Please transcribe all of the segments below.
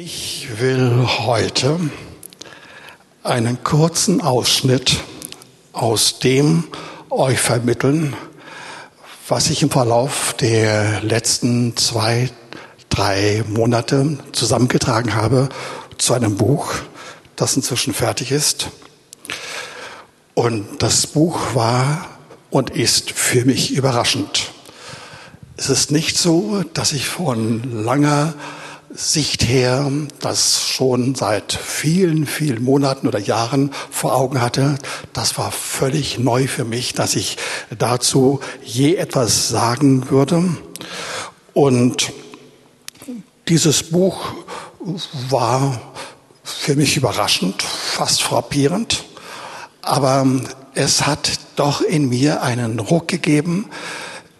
Ich will heute einen kurzen Ausschnitt aus dem euch vermitteln, was ich im Verlauf der letzten zwei, drei Monate zusammengetragen habe zu einem Buch, das inzwischen fertig ist. Und das Buch war und ist für mich überraschend. Es ist nicht so, dass ich von langer Sicht her das schon seit vielen, vielen Monaten oder Jahren vor Augen hatte. Das war völlig neu für mich, dass ich dazu je etwas sagen würde. Und dieses Buch war für mich überraschend, fast frappierend. Aber es hat doch in mir einen Ruck gegeben,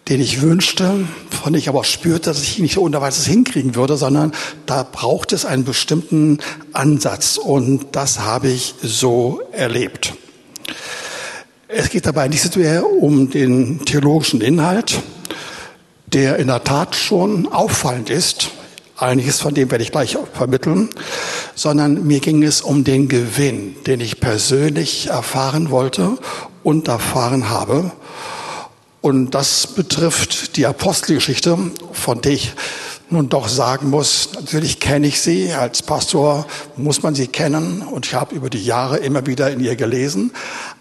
den ich wünschte, von dem ich aber spürte, dass ich nicht ohne weiteres hinkriegen würde, sondern da braucht es einen bestimmten Ansatz und das habe ich so erlebt. Es geht dabei nicht so sehr um den theologischen Inhalt, der in der Tat schon auffallend ist. Einiges von dem werde ich gleich vermitteln, sondern mir ging es um den Gewinn, den ich persönlich erfahren wollte und erfahren habe und das betrifft die Apostelgeschichte, von der ich nun doch sagen muss, natürlich kenne ich sie. Als Pastor muss man sie kennen und ich habe über die Jahre immer wieder in ihr gelesen.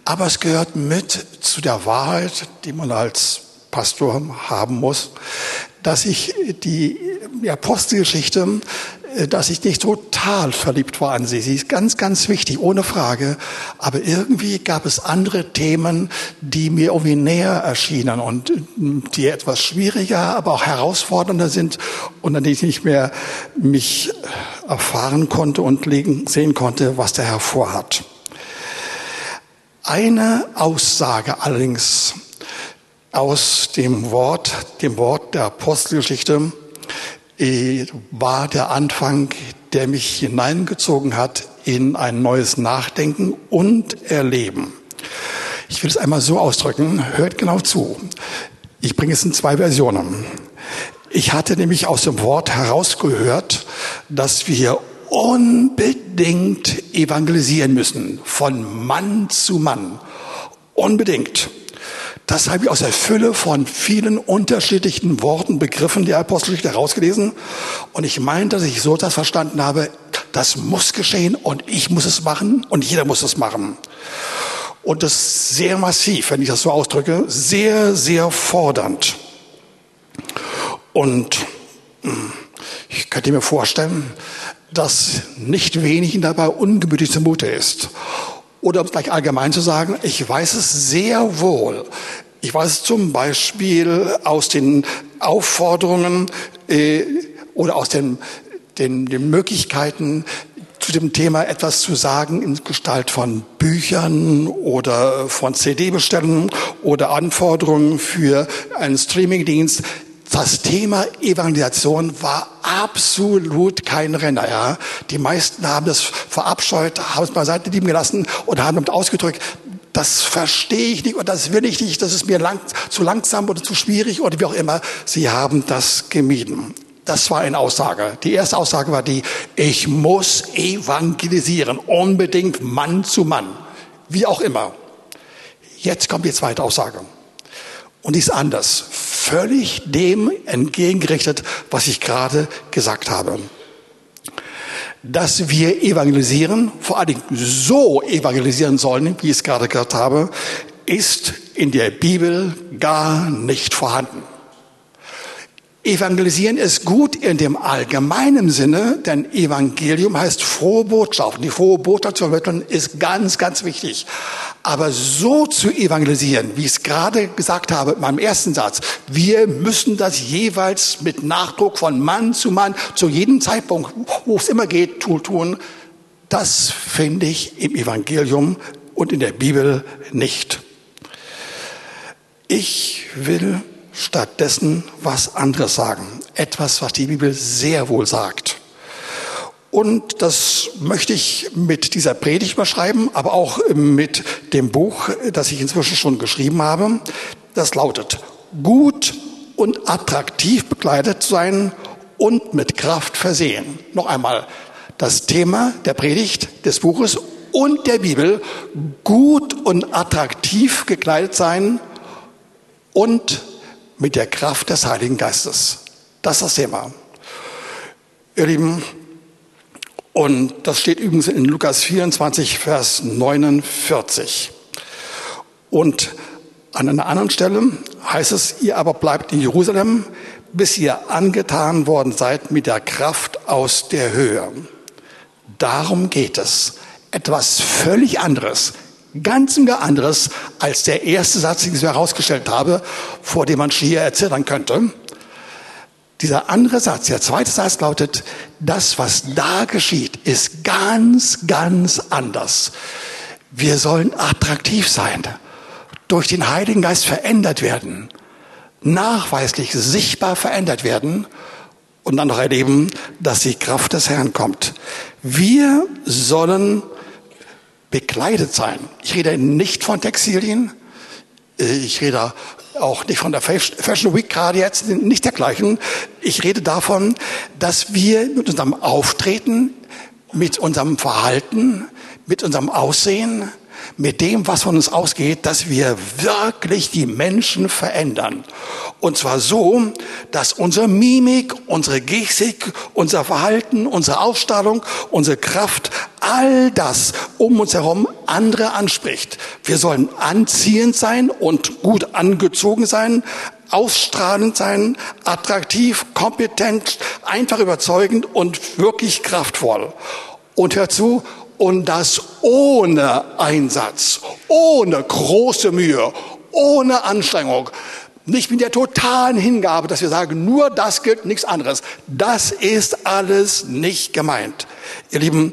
Aber es gehört mit zu der Wahrheit, die man als Pastor haben muss, dass ich die Apostelgeschichte dass ich nicht total verliebt war an sie. Sie ist ganz, ganz wichtig, ohne Frage. Aber irgendwie gab es andere Themen, die mir irgendwie näher erschienen und äh, die etwas schwieriger, aber auch herausfordernder sind und an denen ich nicht mehr mich erfahren konnte und sehen konnte, was der Herr vorhat. Eine Aussage allerdings aus dem Wort, dem Wort der Apostelgeschichte, war der Anfang, der mich hineingezogen hat in ein neues Nachdenken und Erleben. Ich will es einmal so ausdrücken, hört genau zu. Ich bringe es in zwei Versionen. Ich hatte nämlich aus dem Wort herausgehört, dass wir unbedingt evangelisieren müssen, von Mann zu Mann. Unbedingt. Das habe ich aus der Fülle von vielen unterschiedlichen Worten, Begriffen der Apostelgeschichte herausgelesen. Und ich meine, dass ich so das verstanden habe, das muss geschehen und ich muss es machen und jeder muss es machen. Und das ist sehr massiv, wenn ich das so ausdrücke, sehr, sehr fordernd. Und hm, ich könnte mir vorstellen, dass nicht wenigen dabei ungemütlich zumute ist. Oder um es gleich allgemein zu sagen, ich weiß es sehr wohl. Ich weiß es zum Beispiel aus den Aufforderungen äh, oder aus den, den, den Möglichkeiten, zu dem Thema etwas zu sagen in Gestalt von Büchern oder von CD-Bestellungen oder Anforderungen für einen Streamingdienst das Thema Evangelisation war absolut kein Renner. Ja. Die meisten haben das verabscheut, haben es beiseite lieben gelassen und haben damit ausgedrückt, das verstehe ich nicht und das will ich nicht, das ist mir lang, zu langsam oder zu schwierig oder wie auch immer. Sie haben das gemieden. Das war eine Aussage. Die erste Aussage war die, ich muss evangelisieren, unbedingt Mann zu Mann, wie auch immer. Jetzt kommt die zweite Aussage. Und ist anders völlig dem entgegengerichtet, was ich gerade gesagt habe. Dass wir evangelisieren, vor allen Dingen so evangelisieren sollen, wie ich es gerade gehört habe, ist in der Bibel gar nicht vorhanden. Evangelisieren ist gut in dem allgemeinen Sinne, denn Evangelium heißt frohe Botschaft. Die frohe Botschaft zu vermitteln ist ganz, ganz wichtig. Aber so zu evangelisieren, wie ich es gerade gesagt habe in meinem ersten Satz, wir müssen das jeweils mit Nachdruck von Mann zu Mann zu jedem Zeitpunkt, wo es immer geht, tun, das finde ich im Evangelium und in der Bibel nicht. Ich will stattdessen was anderes sagen. Etwas, was die Bibel sehr wohl sagt. Und das möchte ich mit dieser Predigt beschreiben, aber auch mit dem Buch, das ich inzwischen schon geschrieben habe. Das lautet, gut und attraktiv bekleidet sein und mit Kraft versehen. Noch einmal, das Thema der Predigt des Buches und der Bibel gut und attraktiv gekleidet sein und mit der Kraft des Heiligen Geistes. Das ist das Thema. Ihr Lieben, und das steht übrigens in Lukas 24, Vers 49. Und an einer anderen Stelle heißt es, ihr aber bleibt in Jerusalem, bis ihr angetan worden seid mit der Kraft aus der Höhe. Darum geht es. Etwas völlig anderes, ganz anderes als der erste Satz, den ich herausgestellt habe, vor dem man schier erzählen könnte. Dieser andere Satz, der zweite Satz lautet, das, was da geschieht, ist ganz, ganz anders. Wir sollen attraktiv sein, durch den Heiligen Geist verändert werden, nachweislich sichtbar verändert werden und dann noch erleben, dass die Kraft des Herrn kommt. Wir sollen bekleidet sein. Ich rede nicht von Textilien, ich rede auch nicht von der Fashion Week gerade jetzt, nicht dergleichen. Ich rede davon, dass wir mit unserem Auftreten, mit unserem Verhalten, mit unserem Aussehen, mit dem, was von uns ausgeht, dass wir wirklich die Menschen verändern. Und zwar so, dass unsere Mimik, unsere Gestik, unser Verhalten, unsere Ausstrahlung, unsere Kraft, all das um uns herum andere anspricht. Wir sollen anziehend sein und gut angezogen sein, ausstrahlend sein, attraktiv, kompetent, einfach überzeugend und wirklich kraftvoll. Und hör zu, und das ohne Einsatz, ohne große Mühe, ohne Anstrengung. Nicht mit der totalen Hingabe, dass wir sagen, nur das gilt, nichts anderes. Das ist alles nicht gemeint. Ihr Lieben,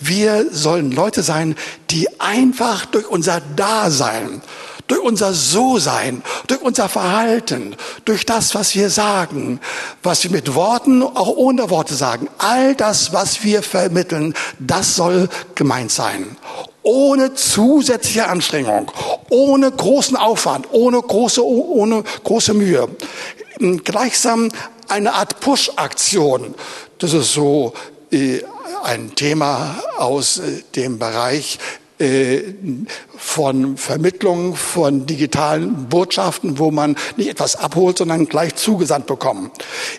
wir sollen Leute sein, die einfach durch unser Dasein durch unser So-Sein, durch unser Verhalten, durch das, was wir sagen, was wir mit Worten, auch ohne Worte sagen, all das, was wir vermitteln, das soll gemeint sein. Ohne zusätzliche Anstrengung, ohne großen Aufwand, ohne große, ohne große Mühe. Gleichsam eine Art Push-Aktion. Das ist so äh, ein Thema aus äh, dem Bereich von Vermittlung von digitalen Botschaften, wo man nicht etwas abholt, sondern gleich zugesandt bekommt.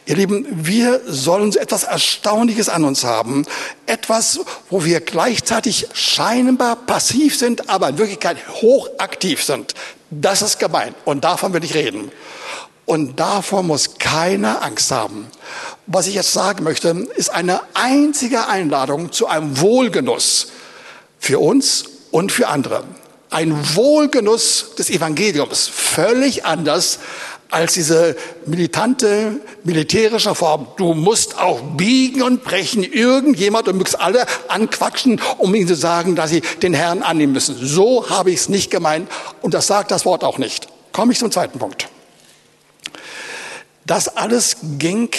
Ihr Lieben, wir sollen so etwas Erstaunliches an uns haben. Etwas, wo wir gleichzeitig scheinbar passiv sind, aber in Wirklichkeit hochaktiv sind. Das ist gemeint. Und davon will ich reden. Und davor muss keiner Angst haben. Was ich jetzt sagen möchte, ist eine einzige Einladung zu einem Wohlgenuss für uns und für andere. Ein Wohlgenuss des Evangeliums, völlig anders als diese militante, militärische Form. Du musst auch biegen und brechen irgendjemand und möchtest alle anquatschen, um ihnen zu sagen, dass sie den Herrn annehmen müssen. So habe ich es nicht gemeint und das sagt das Wort auch nicht. Komme ich zum zweiten Punkt. Das alles ging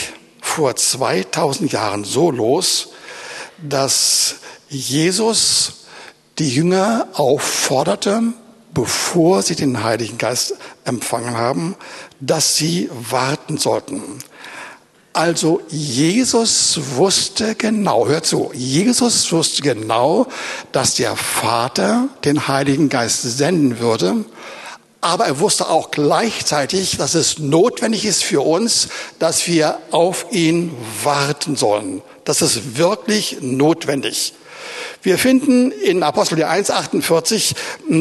vor 2000 Jahren so los, dass Jesus die Jünger aufforderte, bevor sie den Heiligen Geist empfangen haben, dass sie warten sollten. Also Jesus wusste genau, hört zu, Jesus wusste genau, dass der Vater den Heiligen Geist senden würde, aber er wusste auch gleichzeitig, dass es notwendig ist für uns, dass wir auf ihn warten sollen. Das ist wirklich notwendig. Wir finden in Apostel 1,48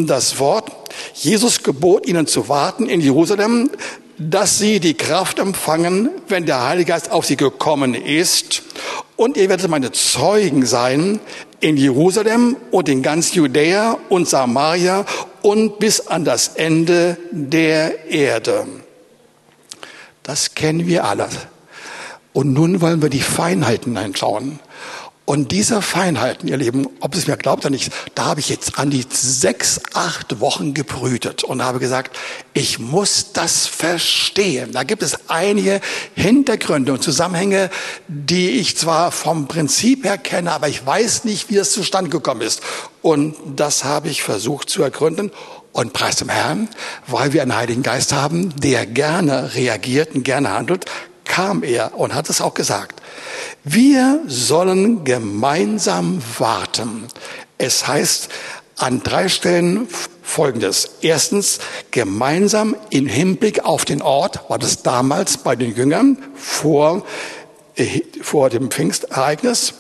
das Wort, Jesus gebot ihnen zu warten in Jerusalem, dass sie die Kraft empfangen, wenn der Heilige Geist auf sie gekommen ist. Und ihr werdet meine Zeugen sein in Jerusalem und in ganz Judäa und Samaria und bis an das Ende der Erde. Das kennen wir alle. Und nun wollen wir die Feinheiten einschauen. Und diese Feinheiten, ihr Lieben, ob es mir glaubt oder nicht, da habe ich jetzt an die sechs, acht Wochen gebrütet und habe gesagt, ich muss das verstehen. Da gibt es einige Hintergründe und Zusammenhänge, die ich zwar vom Prinzip her kenne, aber ich weiß nicht, wie es zustande gekommen ist. Und das habe ich versucht zu ergründen. Und preis dem Herrn, weil wir einen Heiligen Geist haben, der gerne reagiert und gerne handelt, kam er und hat es auch gesagt. Wir sollen gemeinsam warten. Es heißt an drei Stellen Folgendes. Erstens, gemeinsam im Hinblick auf den Ort, war das damals bei den Jüngern vor, äh, vor dem Pfingstereignis.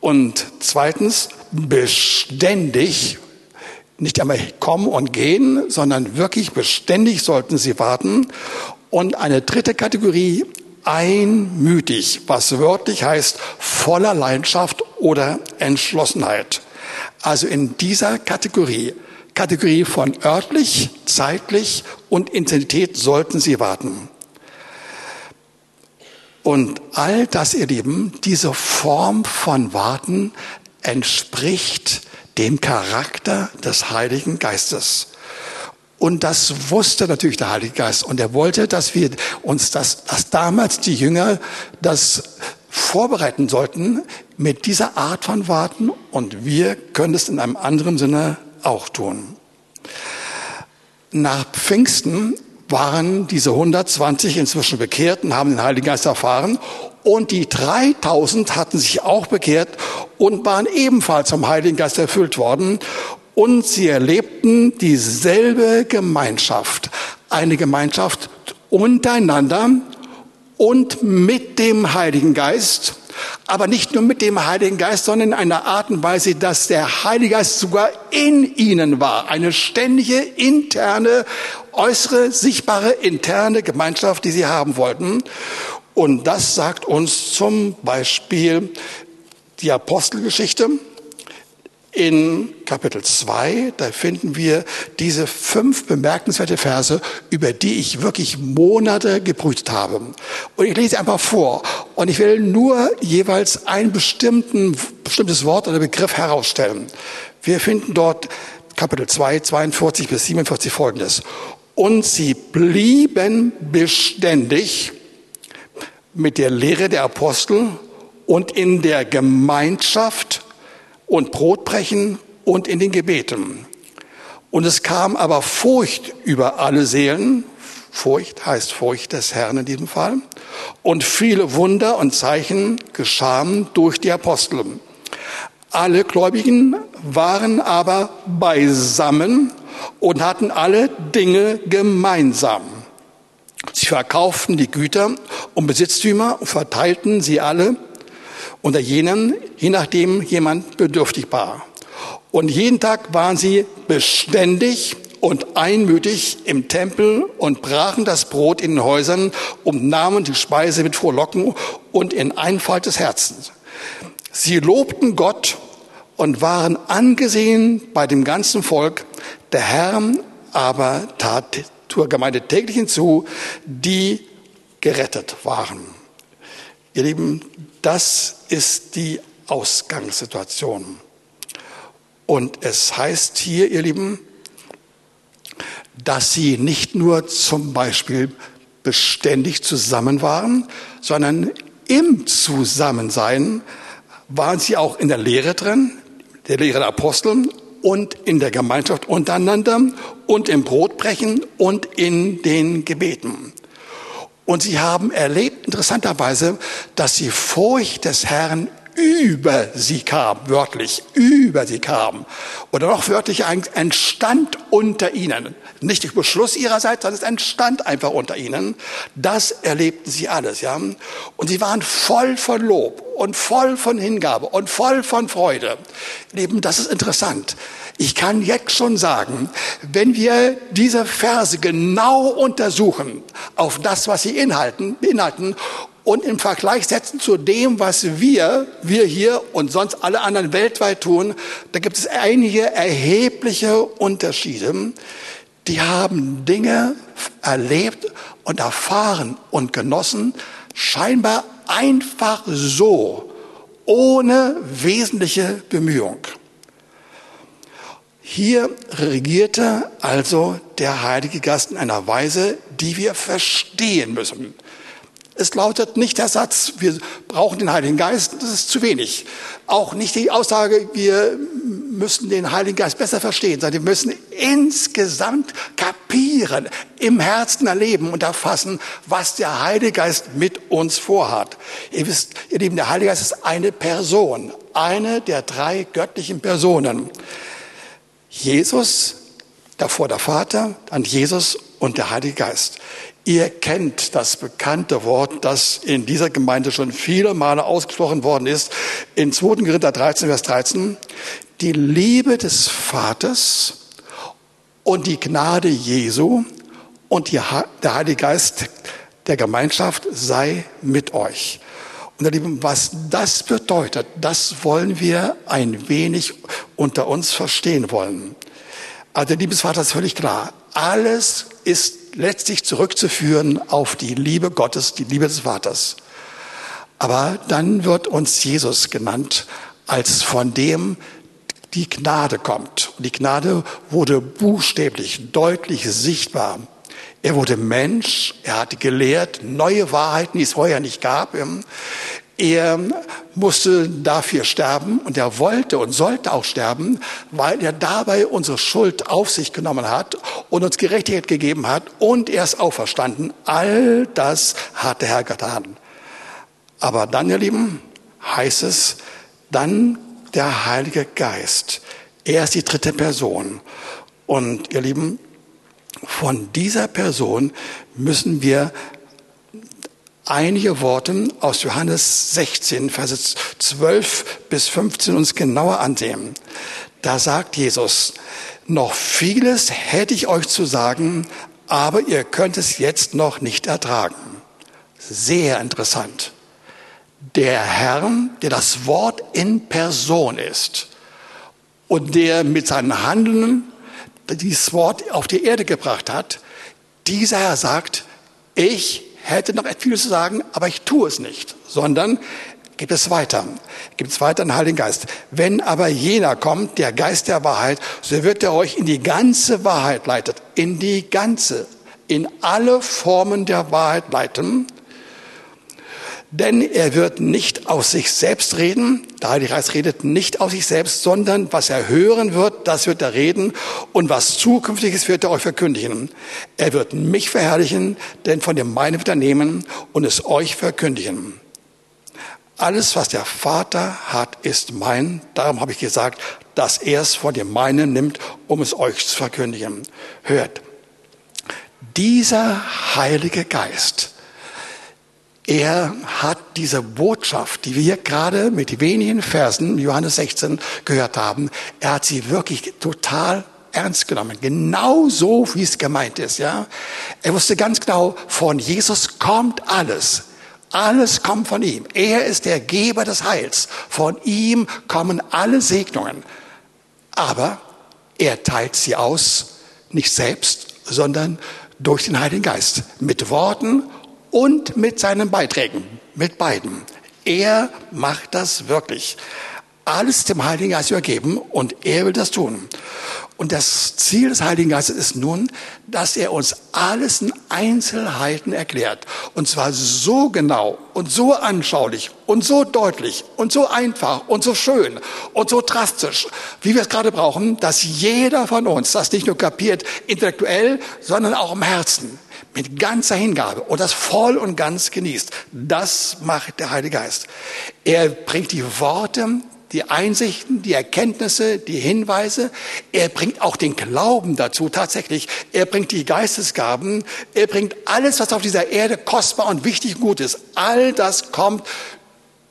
Und zweitens, beständig, nicht einmal kommen und gehen, sondern wirklich beständig sollten sie warten. Und eine dritte Kategorie, einmütig, was wörtlich heißt voller Leidenschaft oder Entschlossenheit. Also in dieser Kategorie, Kategorie von örtlich, zeitlich und Intensität sollten Sie warten. Und all das, ihr Lieben, diese Form von Warten entspricht dem Charakter des Heiligen Geistes. Und das wusste natürlich der Heilige Geist. Und er wollte, dass wir uns das, dass damals die Jünger das vorbereiten sollten mit dieser Art von Warten. Und wir können es in einem anderen Sinne auch tun. Nach Pfingsten waren diese 120 inzwischen bekehrt und haben den Heiligen Geist erfahren. Und die 3000 hatten sich auch bekehrt und waren ebenfalls vom Heiligen Geist erfüllt worden und sie erlebten dieselbe Gemeinschaft, eine Gemeinschaft untereinander und mit dem Heiligen Geist, aber nicht nur mit dem Heiligen Geist, sondern in einer Art und Weise, dass der Heilige Geist sogar in ihnen war. Eine ständige, interne, äußere, sichtbare, interne Gemeinschaft, die sie haben wollten. Und das sagt uns zum Beispiel die Apostelgeschichte, in Kapitel 2, da finden wir diese fünf bemerkenswerte Verse, über die ich wirklich Monate geprüft habe. Und ich lese einfach vor. Und ich will nur jeweils ein bestimmtes Wort oder Begriff herausstellen. Wir finden dort Kapitel 2, 42 bis 47 folgendes. Und sie blieben beständig mit der Lehre der Apostel und in der Gemeinschaft und Brotbrechen und in den Gebeten. Und es kam aber Furcht über alle Seelen, Furcht heißt Furcht des Herrn in diesem Fall, und viele Wunder und Zeichen geschahen durch die Apostel. Alle Gläubigen waren aber beisammen und hatten alle Dinge gemeinsam. Sie verkauften die Güter und Besitztümer und verteilten sie alle unter jenen, je nachdem jemand bedürftig war. Und jeden Tag waren sie beständig und einmütig im Tempel und brachen das Brot in den Häusern und nahmen die Speise mit Frohlocken und in Einfalt des Herzens. Sie lobten Gott und waren angesehen bei dem ganzen Volk. Der Herr aber tat zur Gemeinde täglich hinzu, die gerettet waren. Ihr Lieben, das ist die Ausgangssituation. Und es heißt hier, ihr Lieben, dass sie nicht nur zum Beispiel beständig zusammen waren, sondern im Zusammensein waren sie auch in der Lehre drin, der Lehre der Apostel und in der Gemeinschaft untereinander und im Brotbrechen und in den Gebeten. Und sie haben erlebt, interessanterweise, dass die Furcht des Herrn über sie kam, wörtlich, über sie kam. Oder noch wörtlich entstand unter ihnen. Nicht durch Beschluss ihrerseits, sondern es entstand einfach unter ihnen. Das erlebten sie alles, ja. Und sie waren voll von Lob und voll von Hingabe und voll von Freude. Lieben, das ist interessant. Ich kann jetzt schon sagen, wenn wir diese Verse genau untersuchen, auf das, was sie inhalten, beinhalten und im Vergleich setzen zu dem, was wir, wir hier und sonst alle anderen weltweit tun, da gibt es einige erhebliche Unterschiede. Die haben Dinge erlebt und erfahren und genossen, scheinbar einfach so, ohne wesentliche Bemühung. Hier regierte also der Heilige Geist in einer Weise, die wir verstehen müssen. Es lautet nicht der Satz, wir brauchen den Heiligen Geist, das ist zu wenig. Auch nicht die Aussage, wir müssen den Heiligen Geist besser verstehen, sondern wir müssen insgesamt kapieren, im Herzen erleben und erfassen, was der Heilige Geist mit uns vorhat. Ihr wisst, ihr Lieben, der Heilige Geist ist eine Person, eine der drei göttlichen Personen. Jesus, davor der Vater, dann Jesus und der Heilige Geist. Ihr kennt das bekannte Wort, das in dieser Gemeinde schon viele Male ausgesprochen worden ist. In 2. Korinther 13, Vers 13. Die Liebe des Vaters und die Gnade Jesu und die, der Heilige Geist der Gemeinschaft sei mit euch. Und ihr Lieben, was das bedeutet, das wollen wir ein wenig unter uns verstehen wollen. Also, liebes Vater, ist völlig klar. Alles ist letztlich zurückzuführen auf die Liebe Gottes, die Liebe des Vaters. Aber dann wird uns Jesus genannt als von dem die Gnade kommt. Und die Gnade wurde buchstäblich, deutlich sichtbar. Er wurde Mensch, er hat gelehrt neue Wahrheiten, die es vorher nicht gab. Er musste dafür sterben und er wollte und sollte auch sterben, weil er dabei unsere Schuld auf sich genommen hat und uns Gerechtigkeit gegeben hat und er ist auferstanden. All das hat der Herr getan. Aber dann, ihr Lieben, heißt es, dann der Heilige Geist. Er ist die dritte Person. Und ihr Lieben, von dieser Person müssen wir einige Worte aus Johannes 16, Verse 12 bis 15 uns genauer ansehen. Da sagt Jesus, noch vieles hätte ich euch zu sagen, aber ihr könnt es jetzt noch nicht ertragen. Sehr interessant. Der Herr, der das Wort in Person ist und der mit seinen Handeln dieses Wort auf die Erde gebracht hat, dieser Herr sagt, ich hätte noch viel zu sagen, aber ich tue es nicht, sondern gibt es weiter, gibt es weiter den Heiligen Geist. Wenn aber jener kommt, der Geist der Wahrheit, so wird er euch in die ganze Wahrheit leitet, in die ganze, in alle Formen der Wahrheit leiten, denn er wird nicht aus sich selbst reden, der Heilige Geist redet nicht aus sich selbst, sondern was er hören wird, das wird er reden und was zukünftiges wird er euch verkündigen. Er wird mich verherrlichen, denn von dem meinen wird er nehmen und es euch verkündigen. Alles, was der Vater hat, ist mein. Darum habe ich gesagt, dass er es von dem meinen nimmt, um es euch zu verkündigen. Hört, dieser Heilige Geist, er hat diese Botschaft, die wir gerade mit wenigen Versen, Johannes 16, gehört haben, er hat sie wirklich total ernst genommen. Genau so, wie es gemeint ist, ja. Er wusste ganz genau, von Jesus kommt alles. Alles kommt von ihm. Er ist der Geber des Heils. Von ihm kommen alle Segnungen. Aber er teilt sie aus, nicht selbst, sondern durch den Heiligen Geist. Mit Worten und mit seinen Beiträgen, mit beiden. Er macht das wirklich. Alles dem Heiligen Geist übergeben und er will das tun. Und das Ziel des Heiligen Geistes ist nun, dass er uns alles in Einzelheiten erklärt. Und zwar so genau und so anschaulich und so deutlich und so einfach und so schön und so drastisch, wie wir es gerade brauchen, dass jeder von uns das nicht nur kapiert intellektuell, sondern auch im Herzen mit ganzer Hingabe und das voll und ganz genießt. Das macht der Heilige Geist. Er bringt die Worte, die Einsichten, die Erkenntnisse, die Hinweise. Er bringt auch den Glauben dazu tatsächlich. Er bringt die Geistesgaben. Er bringt alles, was auf dieser Erde kostbar und wichtig und gut ist. All das kommt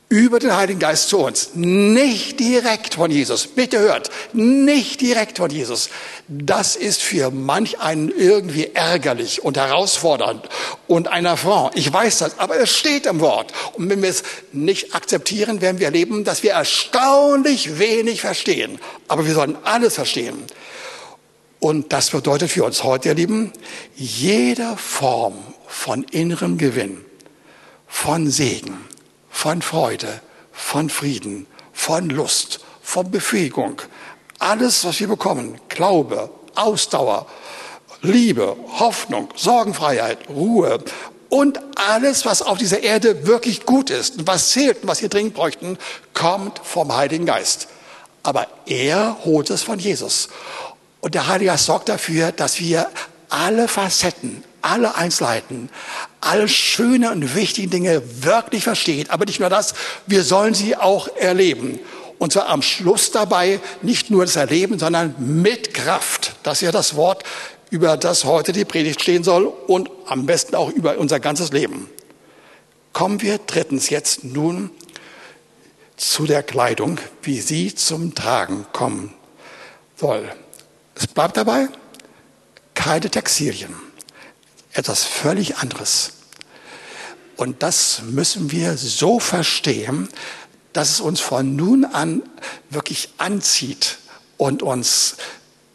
über den Heiligen Geist zu uns. Nicht direkt von Jesus. Bitte hört, nicht direkt von Jesus. Das ist für manch einen irgendwie ärgerlich und herausfordernd und ein Affront. Ich weiß das, aber es steht im Wort. Und wenn wir es nicht akzeptieren, werden wir erleben, dass wir erstaunlich wenig verstehen. Aber wir sollen alles verstehen. Und das bedeutet für uns heute, ihr Lieben, jede Form von innerem Gewinn, von Segen, von Freude, von Frieden, von Lust, von Befähigung. Alles, was wir bekommen, Glaube, Ausdauer, Liebe, Hoffnung, Sorgenfreiheit, Ruhe und alles, was auf dieser Erde wirklich gut ist und was zählt und was wir dringend bräuchten, kommt vom Heiligen Geist. Aber er holt es von Jesus. Und der Heilige Geist sorgt dafür, dass wir alle Facetten, alle Einzelheiten, alle schönen und wichtigen Dinge wirklich verstehen. Aber nicht nur das, wir sollen sie auch erleben. Und zwar am Schluss dabei nicht nur das Erleben, sondern mit Kraft. Das ist ja das Wort, über das heute die Predigt stehen soll und am besten auch über unser ganzes Leben. Kommen wir drittens jetzt nun zu der Kleidung, wie sie zum Tragen kommen soll. Es bleibt dabei keine Textilien, etwas völlig anderes. Und das müssen wir so verstehen, dass es uns von nun an wirklich anzieht und uns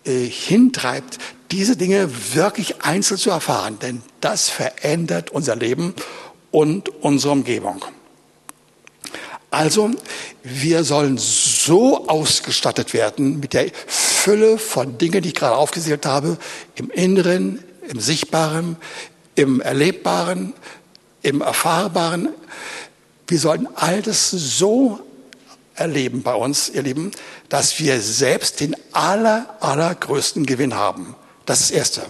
äh, hintreibt, diese Dinge wirklich einzeln zu erfahren. Denn das verändert unser Leben und unsere Umgebung. Also, wir sollen so ausgestattet werden mit der Fülle von Dingen, die ich gerade aufgezählt habe, im Inneren, im Sichtbaren, im Erlebbaren, im Erfahrbaren, wir sollten all das so erleben bei uns, ihr Lieben, dass wir selbst den aller, allergrößten Gewinn haben. Das ist das Erste.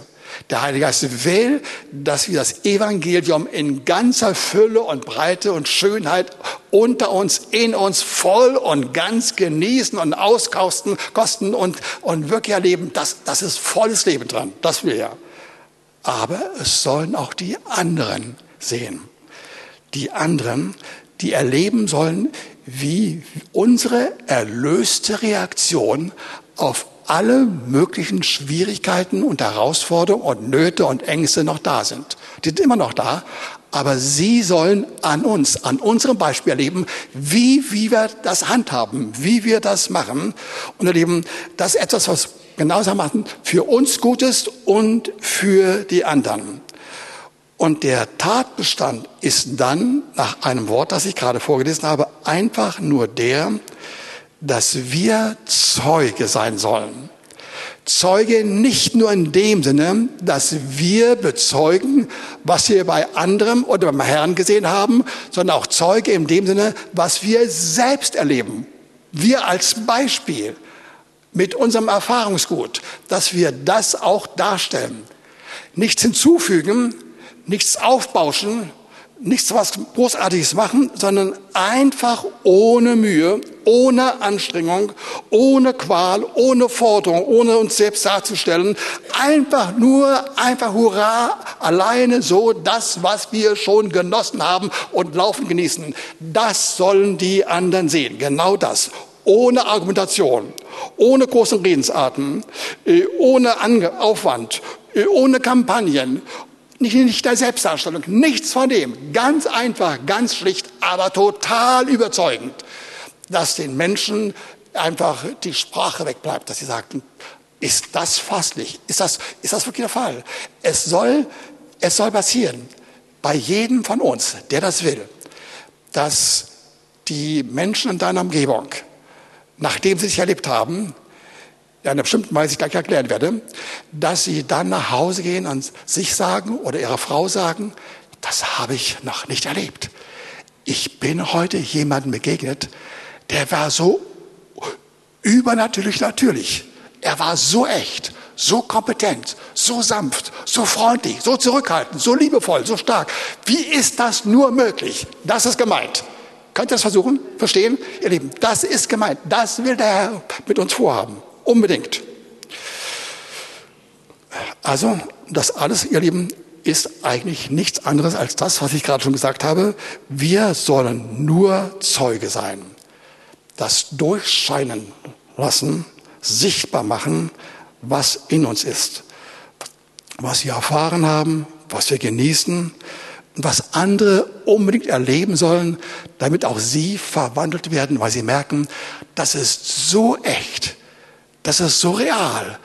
Der Heilige Geist will, dass wir das Evangelium in ganzer Fülle und Breite und Schönheit unter uns, in uns voll und ganz genießen und auskosten kosten und, und wirklich erleben. Das, das ist volles Leben dran. Das will er. Aber es sollen auch die anderen sehen. Die anderen, die erleben sollen, wie unsere erlöste Reaktion auf alle möglichen Schwierigkeiten und Herausforderungen und Nöte und Ängste noch da sind. Die sind immer noch da, aber sie sollen an uns, an unserem Beispiel erleben, wie, wie wir das handhaben, wie wir das machen und erleben, das ist etwas, was genauso machen, für uns gut ist und für die anderen. Und der Tatbestand ist dann, nach einem Wort, das ich gerade vorgelesen habe, einfach nur der, dass wir Zeuge sein sollen. Zeuge nicht nur in dem Sinne, dass wir bezeugen, was wir bei anderem oder beim Herrn gesehen haben, sondern auch Zeuge in dem Sinne, was wir selbst erleben. Wir als Beispiel mit unserem Erfahrungsgut, dass wir das auch darstellen. Nichts hinzufügen, nichts aufbauschen, nichts was Großartiges machen, sondern einfach ohne Mühe, ohne Anstrengung, ohne Qual, ohne Forderung, ohne uns selbst darzustellen, einfach nur, einfach hurra, alleine so das, was wir schon genossen haben und laufen genießen. Das sollen die anderen sehen, genau das. Ohne Argumentation, ohne großen Redensarten, äh, ohne Aufwand, äh, ohne Kampagnen, nicht, nicht der Selbstdarstellung, nichts von dem. Ganz einfach, ganz schlicht, aber total überzeugend, dass den Menschen einfach die Sprache wegbleibt, dass sie sagten, ist das fasslich? Ist das, ist das wirklich der Fall? Es soll, es soll passieren, bei jedem von uns, der das will, dass die Menschen in deiner Umgebung, nachdem sie sich erlebt haben, in einer bestimmten Weise ich gleich erklären werde, dass sie dann nach Hause gehen und sich sagen oder ihrer Frau sagen, das habe ich noch nicht erlebt. Ich bin heute jemandem begegnet, der war so übernatürlich natürlich. Er war so echt, so kompetent, so sanft, so freundlich, so zurückhaltend, so liebevoll, so stark. Wie ist das nur möglich? Das ist gemeint. Könnt ihr das versuchen? Verstehen? Ihr Lieben, das ist gemeint. Das will der Herr mit uns vorhaben. Unbedingt. Also, das alles, ihr Lieben, ist eigentlich nichts anderes als das, was ich gerade schon gesagt habe. Wir sollen nur Zeuge sein. Das Durchscheinen lassen, sichtbar machen, was in uns ist. Was wir erfahren haben, was wir genießen, was andere unbedingt erleben sollen, damit auch sie verwandelt werden, weil sie merken, das ist so echt, das ist so real.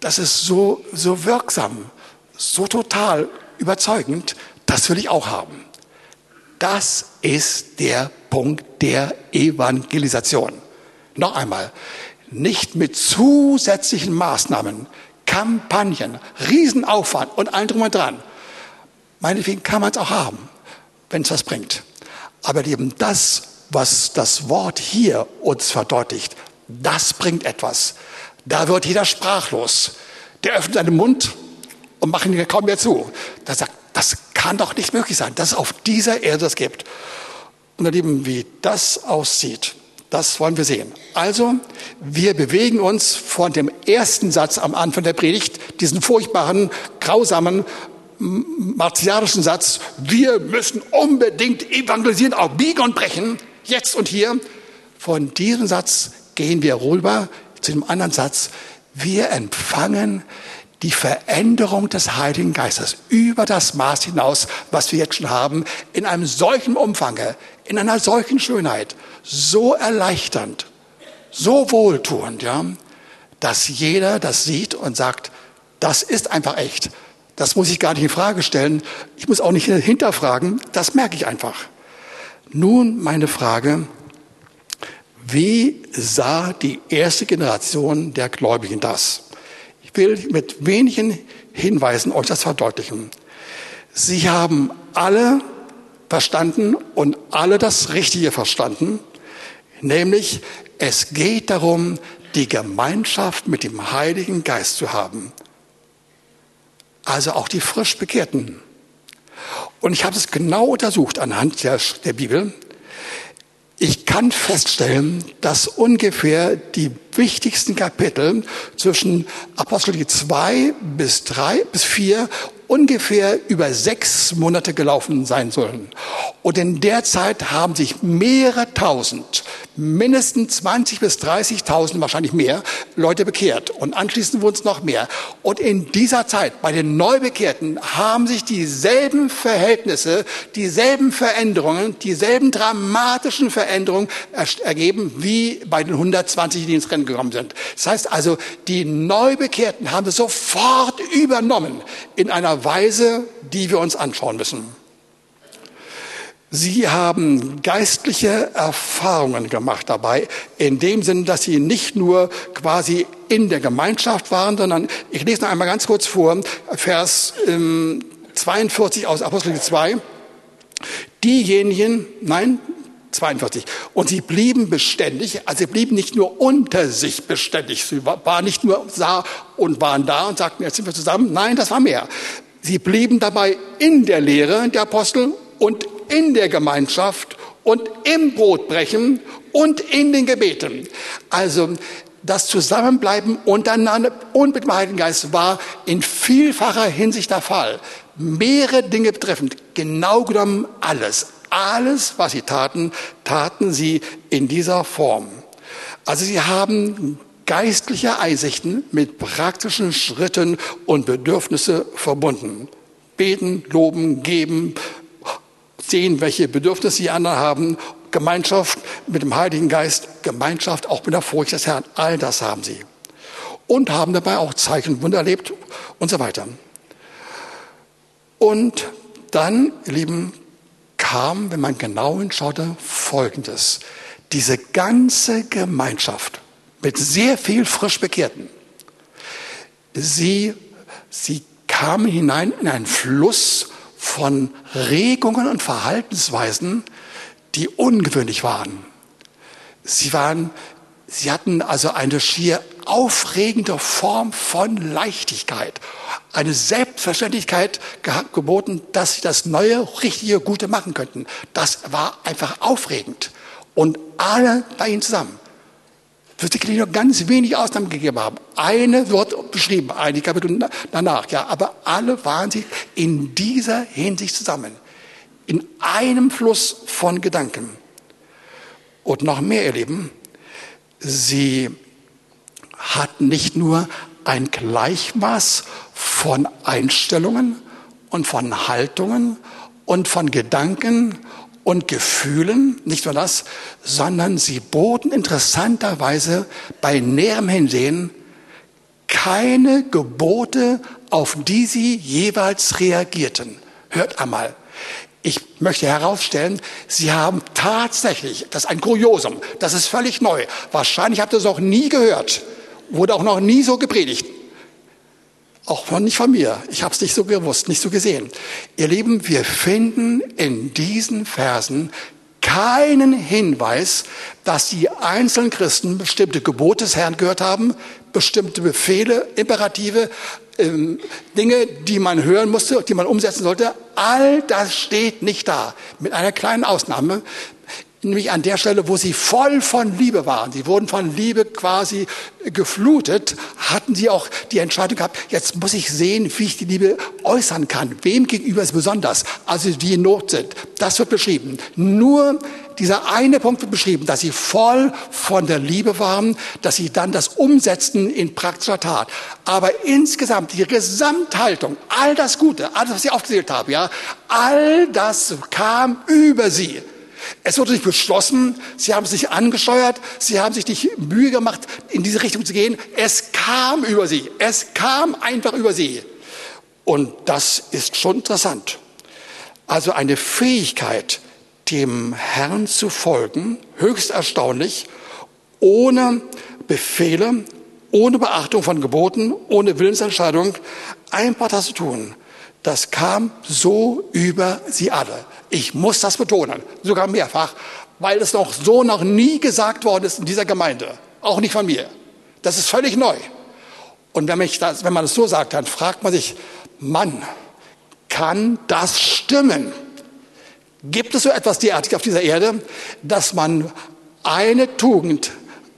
Das ist so, so wirksam, so total überzeugend. Das will ich auch haben. Das ist der Punkt der Evangelisation. Noch einmal, nicht mit zusätzlichen Maßnahmen, Kampagnen, Riesenaufwand und allem drum und dran. Meinetwegen kann man es auch haben, wenn es was bringt. Aber eben das, was das Wort hier uns verdeutlicht, das bringt etwas. Da wird jeder sprachlos. Der öffnet seinen Mund und macht ihn kaum mehr zu. Da sagt, das kann doch nicht möglich sein, dass es auf dieser Erde das gibt. Und ihr Lieben, wie das aussieht, das wollen wir sehen. Also, wir bewegen uns von dem ersten Satz am Anfang der Predigt, diesen furchtbaren, grausamen, martialischen Satz, wir müssen unbedingt evangelisieren, auch biegen und brechen, jetzt und hier. Von diesem Satz gehen wir rüber zu dem anderen Satz, wir empfangen die Veränderung des Heiligen Geistes über das Maß hinaus, was wir jetzt schon haben, in einem solchen Umfange, in einer solchen Schönheit, so erleichternd, so wohltuend, ja, dass jeder das sieht und sagt, das ist einfach echt. Das muss ich gar nicht in Frage stellen. Ich muss auch nicht hinterfragen. Das merke ich einfach. Nun meine Frage. Wie sah die erste Generation der Gläubigen das? Ich will mit wenigen Hinweisen euch das verdeutlichen. Sie haben alle verstanden und alle das Richtige verstanden, nämlich es geht darum, die Gemeinschaft mit dem Heiligen Geist zu haben also auch die frisch Bekehrten. Und ich habe es genau untersucht anhand der, der Bibel. Ich kann feststellen, dass ungefähr die wichtigsten Kapitel zwischen Apostel 2 bis 3 bis 4 ungefähr über sechs Monate gelaufen sein sollen. Und in der Zeit haben sich mehrere tausend, mindestens 20 bis 30.000, wahrscheinlich mehr, Leute bekehrt. Und anschließend wurden es noch mehr. Und in dieser Zeit, bei den Neubekehrten, haben sich dieselben Verhältnisse, dieselben Veränderungen, dieselben dramatischen Veränderungen ergeben, wie bei den 120, die ins Rennen gekommen sind. Das heißt also, die Neubekehrten haben es sofort übernommen in einer Weise, die wir uns anschauen müssen. Sie haben geistliche Erfahrungen gemacht dabei, in dem Sinn, dass sie nicht nur quasi in der Gemeinschaft waren, sondern ich lese noch einmal ganz kurz vor, Vers ähm, 42 aus Apostel 2. Diejenigen, nein, 42. Und sie blieben beständig, also sie blieben nicht nur unter sich beständig, sie waren nicht nur sah und waren da und sagten, jetzt sind wir zusammen. Nein, das war mehr. Sie blieben dabei in der Lehre der Apostel und in der Gemeinschaft und im Brotbrechen und in den Gebeten. Also das Zusammenbleiben untereinander und mit dem Heiligen Geist war in vielfacher Hinsicht der Fall. Mehrere Dinge betreffend, genau genommen alles. Alles, was sie taten, taten sie in dieser Form. Also sie haben geistliche Einsichten mit praktischen Schritten und Bedürfnisse verbunden. Beten, loben, geben, sehen, welche Bedürfnisse die anderen haben, Gemeinschaft mit dem Heiligen Geist, Gemeinschaft auch mit der Furcht des Herrn, all das haben sie. Und haben dabei auch Zeichen und Wunder erlebt und so weiter. Und dann, ihr Lieben, kam, wenn man genau hinschaute, Folgendes. Diese ganze Gemeinschaft, mit sehr viel frisch Bekehrten. Sie, sie kamen hinein in einen Fluss von Regungen und Verhaltensweisen, die ungewöhnlich waren. Sie waren, sie hatten also eine schier aufregende Form von Leichtigkeit, eine Selbstverständlichkeit geboten, dass sie das Neue, Richtige, Gute machen könnten. Das war einfach aufregend. Und alle bei ihnen zusammen wird sicherlich nur ganz wenig Ausnahmen gegeben haben. Eine wird beschrieben, einige Kapitel danach, ja, aber alle waren sie in dieser Hinsicht zusammen. In einem Fluss von Gedanken. Und noch mehr, ihr Lieben, sie hatten nicht nur ein Gleichmaß von Einstellungen und von Haltungen und von Gedanken und Gefühlen, nicht nur das, sondern sie boten interessanterweise bei näherem Hinsehen keine Gebote, auf die sie jeweils reagierten. Hört einmal. Ich möchte herausstellen, Sie haben tatsächlich, das ist ein Kuriosum, das ist völlig neu. Wahrscheinlich habt ihr es auch nie gehört, wurde auch noch nie so gepredigt. Auch nicht von mir. Ich habe es nicht so gewusst, nicht so gesehen. Ihr Lieben, wir finden in diesen Versen keinen Hinweis, dass die einzelnen Christen bestimmte Gebote des Herrn gehört haben, bestimmte Befehle, Imperative, ähm, Dinge, die man hören musste, die man umsetzen sollte. All das steht nicht da. Mit einer kleinen Ausnahme nämlich an der Stelle, wo sie voll von Liebe waren. Sie wurden von Liebe quasi geflutet, hatten sie auch die Entscheidung gehabt, jetzt muss ich sehen, wie ich die Liebe äußern kann. Wem gegenüber ist besonders? Also die in Not sind. Das wird beschrieben. Nur dieser eine Punkt wird beschrieben, dass sie voll von der Liebe waren, dass sie dann das umsetzten in praktischer Tat. Aber insgesamt, die Gesamthaltung, all das Gute, alles, was ich aufgezählt habe, ja, all das kam über sie. Es wurde nicht beschlossen, sie haben sich angesteuert, sie haben sich nicht Mühe gemacht, in diese Richtung zu gehen. Es kam über sie, es kam einfach über sie. Und das ist schon interessant. Also eine Fähigkeit, dem Herrn zu folgen, höchst erstaunlich, ohne Befehle, ohne Beachtung von Geboten, ohne Willensentscheidung, einfach das zu tun. Das kam so über sie alle. Ich muss das betonen, sogar mehrfach, weil es noch so noch nie gesagt worden ist in dieser Gemeinde. Auch nicht von mir. Das ist völlig neu. Und wenn, das, wenn man das so sagt, dann fragt man sich, Mann, kann das stimmen? Gibt es so etwas derartig auf dieser Erde, dass man eine Tugend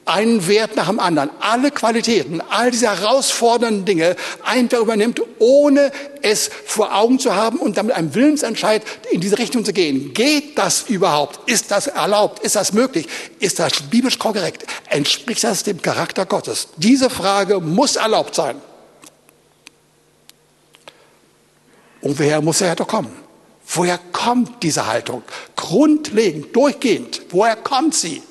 einen Wert nach dem anderen, alle Qualitäten, all diese herausfordernden Dinge einfach übernimmt, ohne es vor Augen zu haben und damit einem Willensentscheid in diese Richtung zu gehen. Geht das überhaupt? Ist das erlaubt? Ist das möglich? Ist das biblisch korrekt? Entspricht das dem Charakter Gottes? Diese Frage muss erlaubt sein. Und woher muss er doch kommen? Woher kommt diese Haltung? Grundlegend, durchgehend. Woher kommt sie?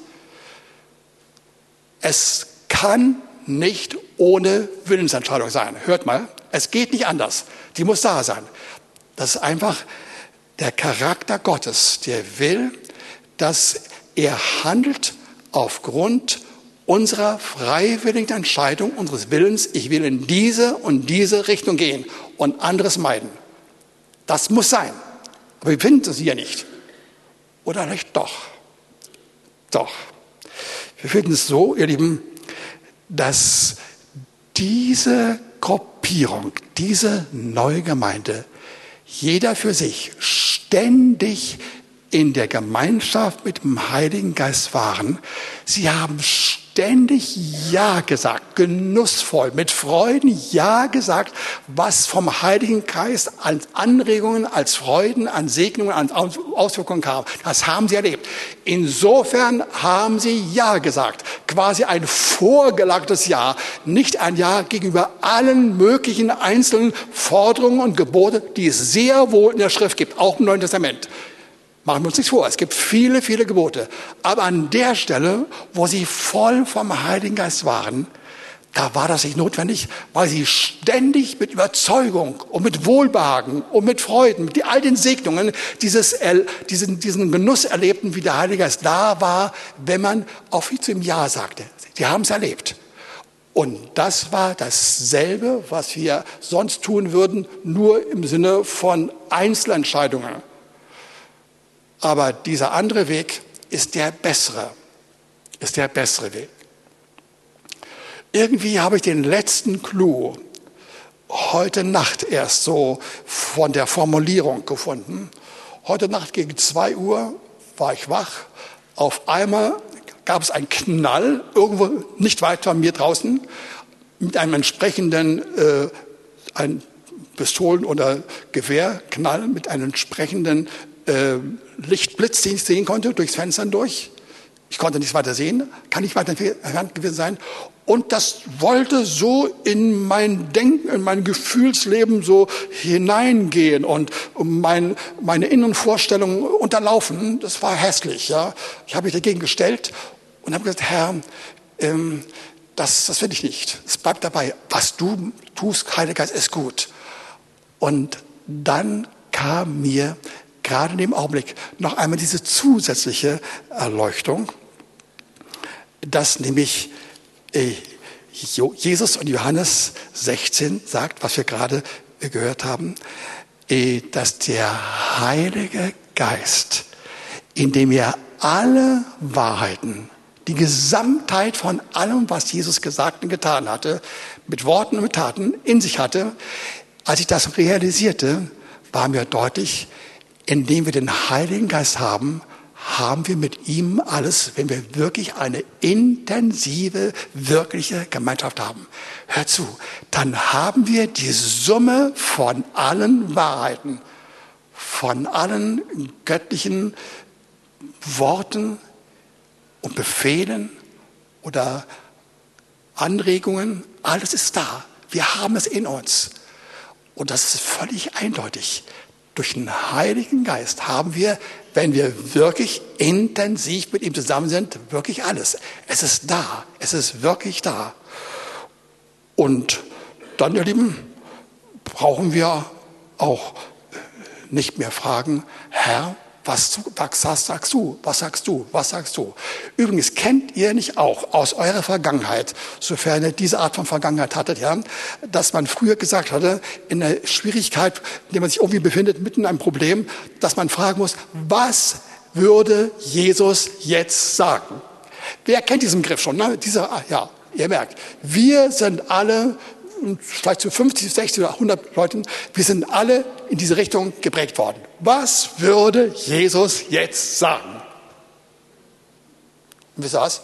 Es kann nicht ohne Willensentscheidung sein. Hört mal, es geht nicht anders. Die muss da sein. Das ist einfach der Charakter Gottes, der will, dass er handelt aufgrund unserer freiwilligen Entscheidung, unseres Willens, ich will in diese und diese Richtung gehen und anderes meiden. Das muss sein. Aber wir finden es hier nicht. Oder nicht doch? Doch. Wir finden es so, ihr Lieben, dass diese Gruppierung, diese neue Gemeinde, jeder für sich ständig in der Gemeinschaft mit dem Heiligen Geist waren. Sie haben ständig Ja gesagt, genussvoll, mit Freuden Ja gesagt, was vom Heiligen Geist als Anregungen, als Freuden, an Segnungen, an Auswirkungen kam. Das haben sie erlebt. Insofern haben sie Ja gesagt. Quasi ein vorgelagtes Ja. Nicht ein Ja gegenüber allen möglichen einzelnen Forderungen und Gebote, die es sehr wohl in der Schrift gibt, auch im Neuen Testament. Machen wir uns nichts vor, es gibt viele, viele Gebote. Aber an der Stelle, wo sie voll vom Heiligen Geist waren, da war das nicht notwendig, weil sie ständig mit Überzeugung und mit Wohlbehagen und mit Freuden, mit all den Segnungen dieses, diesen, diesen Genuss erlebten, wie der Heilige Geist da war, wenn man auf ihn zum Ja sagte. Die haben es erlebt. Und das war dasselbe, was wir sonst tun würden, nur im Sinne von Einzelentscheidungen. Aber dieser andere Weg ist der bessere, ist der bessere Weg. Irgendwie habe ich den letzten Clou heute Nacht erst so von der Formulierung gefunden. Heute Nacht gegen zwei Uhr war ich wach. Auf einmal gab es einen Knall irgendwo nicht weit von mir draußen mit einem entsprechenden äh, ein Pistolen- oder Gewehrknall mit einem entsprechenden äh, Lichtblitz, den ich sehen konnte, durchs Fenster durch. Ich konnte nichts weiter sehen, kann nicht weiter entfernt gewesen sein. Und das wollte so in mein Denken, in mein Gefühlsleben so hineingehen und mein, meine inneren Vorstellungen unterlaufen. Das war hässlich. Ja. Ich habe mich dagegen gestellt und habe gesagt, Herr, ähm, das, das will ich nicht. Es bleibt dabei. Was du tust, Heiliger Geist, ist gut. Und dann kam mir gerade in dem Augenblick noch einmal diese zusätzliche Erleuchtung, dass nämlich äh, Jesus und Johannes 16 sagt, was wir gerade gehört haben, äh, dass der Heilige Geist, indem er alle Wahrheiten, die Gesamtheit von allem, was Jesus gesagt und getan hatte, mit Worten und mit Taten in sich hatte, als ich das realisierte, war mir deutlich, indem wir den Heiligen Geist haben, haben wir mit ihm alles, wenn wir wirklich eine intensive, wirkliche Gemeinschaft haben. Hör zu, dann haben wir die Summe von allen Wahrheiten, von allen göttlichen Worten und Befehlen oder Anregungen. Alles ist da. Wir haben es in uns. Und das ist völlig eindeutig. Durch den Heiligen Geist haben wir, wenn wir wirklich intensiv mit ihm zusammen sind, wirklich alles. Es ist da. Es ist wirklich da. Und dann, ihr Lieben, brauchen wir auch nicht mehr fragen, Herr, was, was, sagst du? Was sagst du? Was sagst du? Übrigens, kennt ihr nicht auch aus eurer Vergangenheit, sofern ihr diese Art von Vergangenheit hattet, ja, dass man früher gesagt hatte, in der Schwierigkeit, in der man sich irgendwie befindet, mitten in einem Problem, dass man fragen muss, was würde Jesus jetzt sagen? Wer kennt diesen Griff schon? Ne? Dieser, ah, ja, ihr merkt, wir sind alle vielleicht zu 50, 60 oder 100 Leuten, wir sind alle in diese Richtung geprägt worden. Was würde Jesus jetzt sagen? Und wisst ihr was?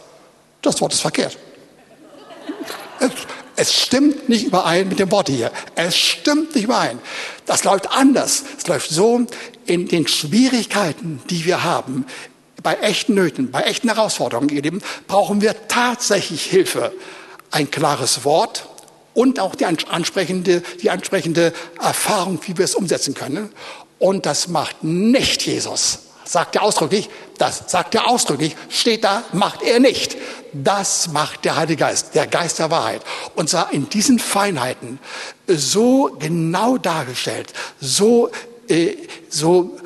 Das Wort ist verkehrt. Es, es stimmt nicht überein mit dem Wort hier. Es stimmt nicht überein. Das läuft anders. Es läuft so, in den Schwierigkeiten, die wir haben, bei echten Nöten, bei echten Herausforderungen, ihr Lieben, brauchen wir tatsächlich Hilfe. Ein klares Wort, und auch die ansprechende, die ansprechende Erfahrung, wie wir es umsetzen können. Und das macht nicht Jesus. Sagt er ausdrücklich, das sagt er ausdrücklich, steht da, macht er nicht. Das macht der Heilige Geist, der Geist der Wahrheit. Und zwar in diesen Feinheiten so genau dargestellt, so, äh, so,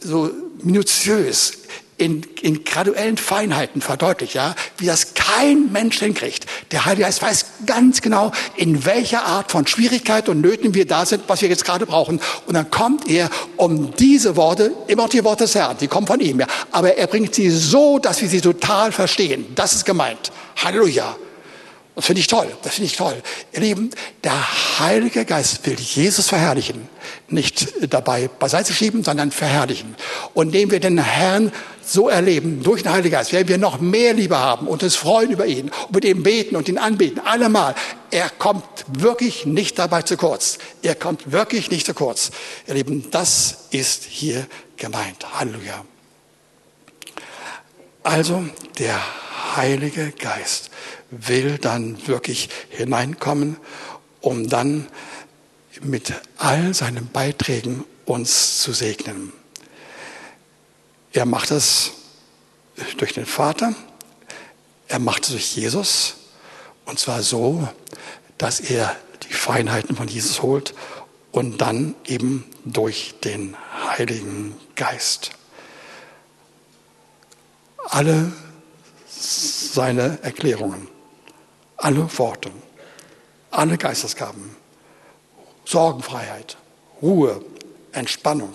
so minutiös, in, in graduellen Feinheiten verdeutlicht, ja, wie das kein Mensch hinkriegt. Der Heilige Geist weiß ganz genau, in welcher Art von Schwierigkeit und Nöten wir da sind, was wir jetzt gerade brauchen. Und dann kommt er um diese Worte, immer noch die Worte des Herrn, die kommen von ihm, ja, aber er bringt sie so, dass wir sie total verstehen. Das ist gemeint. Halleluja. Das finde ich toll, das finde ich toll. Ihr Lieben, der Heilige Geist will Jesus verherrlichen. Nicht dabei beiseite schieben, sondern verherrlichen. Und indem wir den Herrn so erleben, durch den Heiligen Geist, werden wir noch mehr Liebe haben und uns freuen über ihn und mit ihm beten und ihn anbeten. Allemal. Er kommt wirklich nicht dabei zu kurz. Er kommt wirklich nicht zu kurz. Ihr Lieben, das ist hier gemeint. Halleluja. Also, der Heilige Geist will dann wirklich hineinkommen, um dann mit all seinen Beiträgen uns zu segnen. Er macht es durch den Vater, er macht es durch Jesus, und zwar so, dass er die Feinheiten von Jesus holt und dann eben durch den Heiligen Geist. Alle seine Erklärungen alle Worte, alle Geistesgaben, Sorgenfreiheit, Ruhe, Entspannung,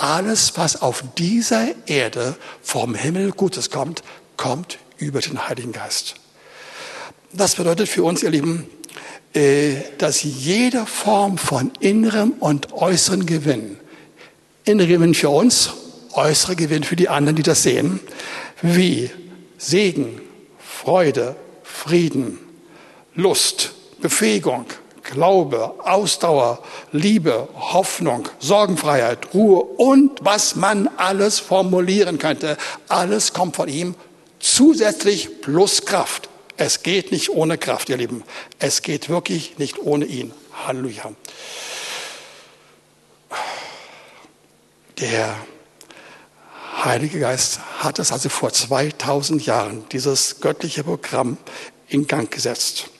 alles, was auf dieser Erde vom Himmel Gutes kommt, kommt über den Heiligen Geist. Das bedeutet für uns, ihr Lieben, äh, dass jede Form von innerem und äußeren Gewinn, innerer Gewinn für uns, äußerer Gewinn für die anderen, die das sehen, wie Segen, Freude, Frieden, Lust, Befähigung, Glaube, Ausdauer, Liebe, Hoffnung, Sorgenfreiheit, Ruhe und was man alles formulieren könnte. Alles kommt von ihm zusätzlich plus Kraft. Es geht nicht ohne Kraft, ihr Lieben. Es geht wirklich nicht ohne ihn. Halleluja. Der Heilige Geist hat es also vor 2000 Jahren, dieses göttliche Programm, in Gang gesetzt.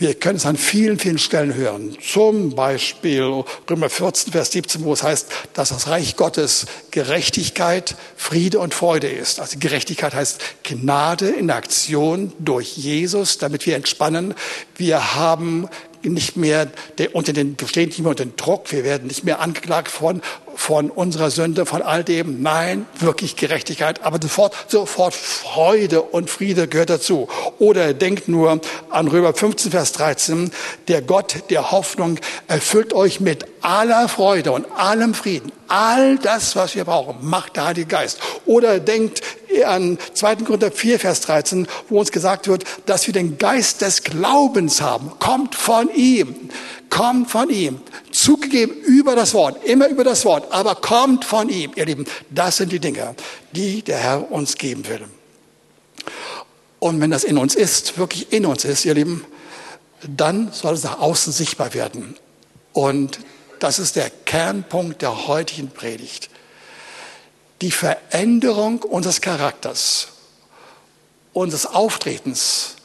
Wir können es an vielen, vielen Stellen hören. Zum Beispiel Römer 14, Vers 17, wo es heißt, dass das Reich Gottes Gerechtigkeit, Friede und Freude ist. Also Gerechtigkeit heißt Gnade in Aktion durch Jesus, damit wir entspannen. Wir haben nicht mehr unter den, stehen nicht mehr unter den Druck, wir werden nicht mehr angeklagt von, von unserer Sünde, von all dem. Nein, wirklich Gerechtigkeit, aber sofort, sofort Freude und Friede gehört dazu. Oder denkt nur an Römer 15, Vers 13, der Gott der Hoffnung erfüllt euch mit aller Freude und allem Frieden. All das, was wir brauchen, macht der Heilige Geist. Oder denkt an 2. Korinther 4, Vers 13, wo uns gesagt wird, dass wir den Geist des Glaubens haben. Kommt von ihm. Kommt von ihm. Zugegeben über das Wort, immer über das Wort, aber kommt von ihm. Ihr Lieben, das sind die Dinge, die der Herr uns geben will. Und wenn das in uns ist, wirklich in uns ist, ihr Lieben, dann soll es nach außen sichtbar werden. Und das ist der Kernpunkt der heutigen Predigt die Veränderung unseres Charakters, unseres Auftretens,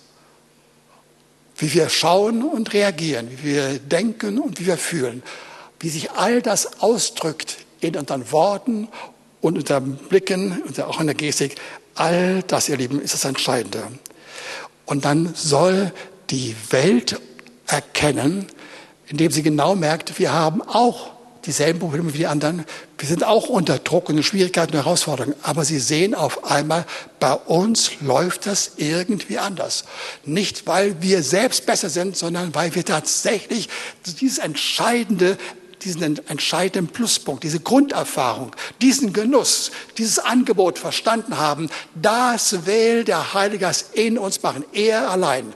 wie wir schauen und reagieren, wie wir denken und wie wir fühlen, wie sich all das ausdrückt in unseren Worten und unter Blicken und auch in der Gestik, all das, ihr Lieben, ist das Entscheidende. Und dann soll die Welt erkennen, indem sie genau merkt, wir haben auch dieselben Probleme wie die anderen. Wir sind auch unter Druck und Schwierigkeiten und Herausforderungen. Aber Sie sehen auf einmal, bei uns läuft das irgendwie anders. Nicht, weil wir selbst besser sind, sondern weil wir tatsächlich dieses entscheidende diesen entscheidenden Pluspunkt, diese Grunderfahrung, diesen Genuss, dieses Angebot verstanden haben, das will der Heilige Geist in uns machen, er allein.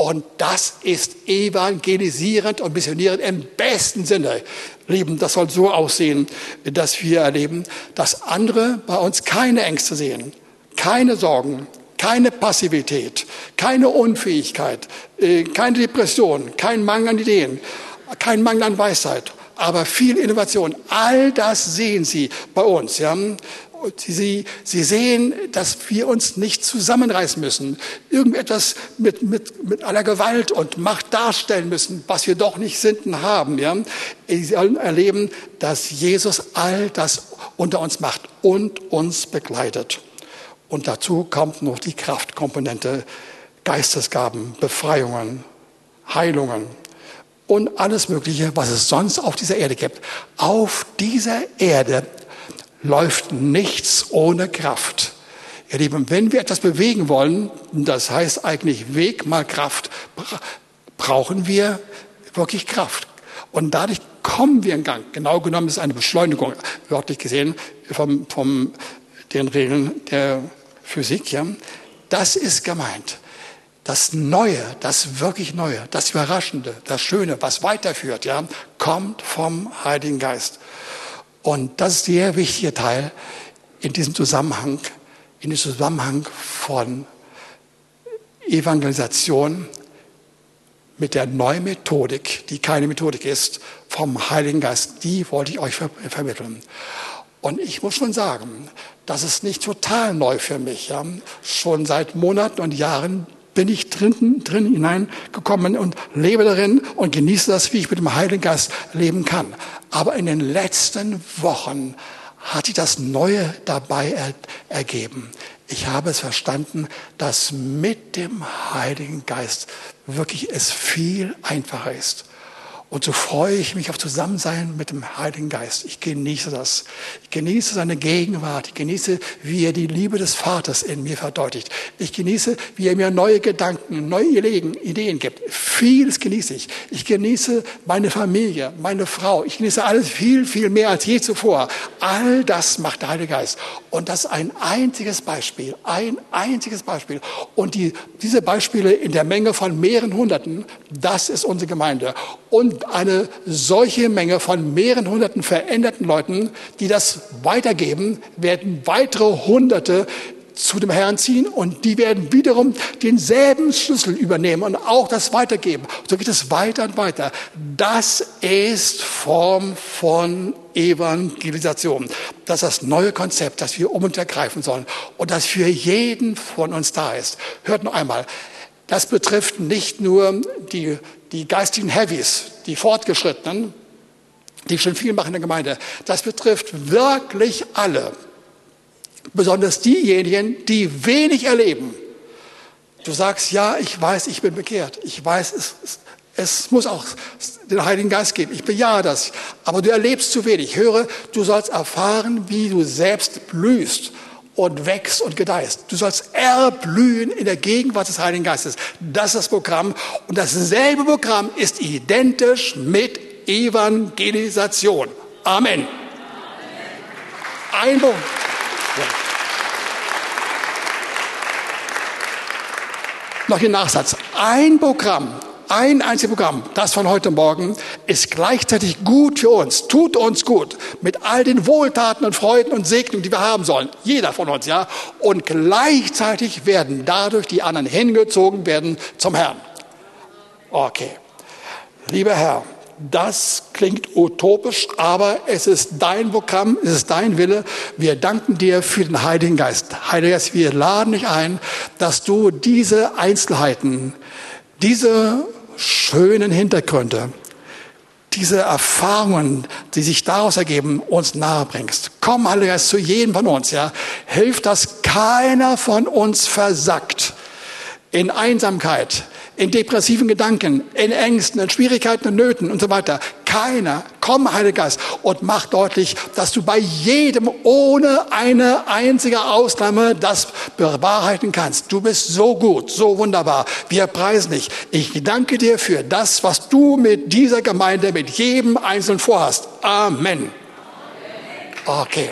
Und das ist evangelisierend und missionierend im besten Sinne. Lieben, das soll so aussehen, dass wir erleben, dass andere bei uns keine Ängste sehen, keine Sorgen, keine Passivität, keine Unfähigkeit, äh, keine Depression, kein Mangel an Ideen, kein Mangel an Weisheit, aber viel Innovation. All das sehen Sie bei uns. Ja? Sie, Sie sehen, dass wir uns nicht zusammenreißen müssen, irgendetwas mit, mit, mit aller Gewalt und Macht darstellen müssen, was wir doch nicht sind und haben. Ja? Sie sollen erleben, dass Jesus all das unter uns macht und uns begleitet. Und dazu kommt noch die Kraftkomponente, Geistesgaben, Befreiungen, Heilungen und alles Mögliche, was es sonst auf dieser Erde gibt. Auf dieser Erde läuft nichts ohne Kraft. Ihr Lieben, wenn wir etwas bewegen wollen, das heißt eigentlich Weg mal Kraft, brauchen wir wirklich Kraft. Und dadurch kommen wir in Gang. Genau genommen ist es eine Beschleunigung, wörtlich gesehen, vom, vom den Regeln der Physik. Ja. Das ist gemeint. Das Neue, das wirklich Neue, das Überraschende, das Schöne, was weiterführt, ja, kommt vom Heiligen Geist. Und das ist der wichtige Teil in diesem Zusammenhang, in diesem Zusammenhang von Evangelisation mit der neuen Methodik, die keine Methodik ist, vom Heiligen Geist. Die wollte ich euch ver vermitteln. Und ich muss schon sagen, das ist nicht total neu für mich. Ja. Schon seit Monaten und Jahren bin ich drin, drin hineingekommen und lebe darin und genieße das, wie ich mit dem Heiligen Geist leben kann. Aber in den letzten Wochen hat sich das Neue dabei er, ergeben. Ich habe es verstanden, dass mit dem Heiligen Geist wirklich es viel einfacher ist. Und so freue ich mich auf Zusammensein mit dem Heiligen Geist. Ich genieße das. Ich genieße seine Gegenwart. Ich genieße, wie er die Liebe des Vaters in mir verdeutlicht. Ich genieße, wie er mir neue Gedanken, neue Ideen gibt. Vieles genieße ich. Ich genieße meine Familie, meine Frau. Ich genieße alles viel, viel mehr als je zuvor. All das macht der Heilige Geist. Und das ist ein einziges Beispiel. Ein einziges Beispiel. Und die, diese Beispiele in der Menge von mehreren Hunderten, das ist unsere Gemeinde. Und eine solche Menge von mehreren hunderten veränderten Leuten, die das weitergeben, werden weitere Hunderte zu dem Herrn ziehen und die werden wiederum denselben Schlüssel übernehmen und auch das weitergeben. So geht es weiter und weiter. Das ist Form von Evangelisation. Das ist das neue Konzept, das wir um und ergreifen sollen und das für jeden von uns da ist. Hört noch einmal. Das betrifft nicht nur die, die geistigen Heavies, die Fortgeschrittenen, die schon viel machen in der Gemeinde. Das betrifft wirklich alle. Besonders diejenigen, die wenig erleben. Du sagst, ja, ich weiß, ich bin bekehrt. Ich weiß, es, es muss auch den Heiligen Geist geben. Ich bejahe das. Aber du erlebst zu wenig. Höre, du sollst erfahren, wie du selbst blühst und wächst und gedeihst. Du sollst erblühen in der Gegenwart des Heiligen Geistes. Das ist das Programm. Und dasselbe Programm ist identisch mit Evangelisation. Amen. Ein. Ja. Noch ein Nachsatz. Ein Programm ein einziges Programm, das von heute Morgen, ist gleichzeitig gut für uns, tut uns gut, mit all den Wohltaten und Freuden und Segnungen, die wir haben sollen. Jeder von uns, ja. Und gleichzeitig werden dadurch die anderen hingezogen werden zum Herrn. Okay. Lieber Herr, das klingt utopisch, aber es ist dein Programm, es ist dein Wille. Wir danken dir für den Heiligen Geist. Heiliger Geist, wir laden dich ein, dass du diese Einzelheiten, diese schönen Hintergründe, diese Erfahrungen, die sich daraus ergeben, uns nahe bringst. Komm, Heiliger Geist, zu jedem von uns, ja. Hilf, dass keiner von uns versackt in Einsamkeit, in depressiven Gedanken, in Ängsten, in Schwierigkeiten und Nöten und so weiter. Keiner. Komm, Heiliger Geist, und mach deutlich, dass du bei jedem ohne eine einzige Ausnahme das bewahrheiten kannst. Du bist so gut, so wunderbar. Wir preisen dich. Ich danke dir für das, was du mit dieser Gemeinde, mit jedem Einzelnen vorhast. Amen. Okay.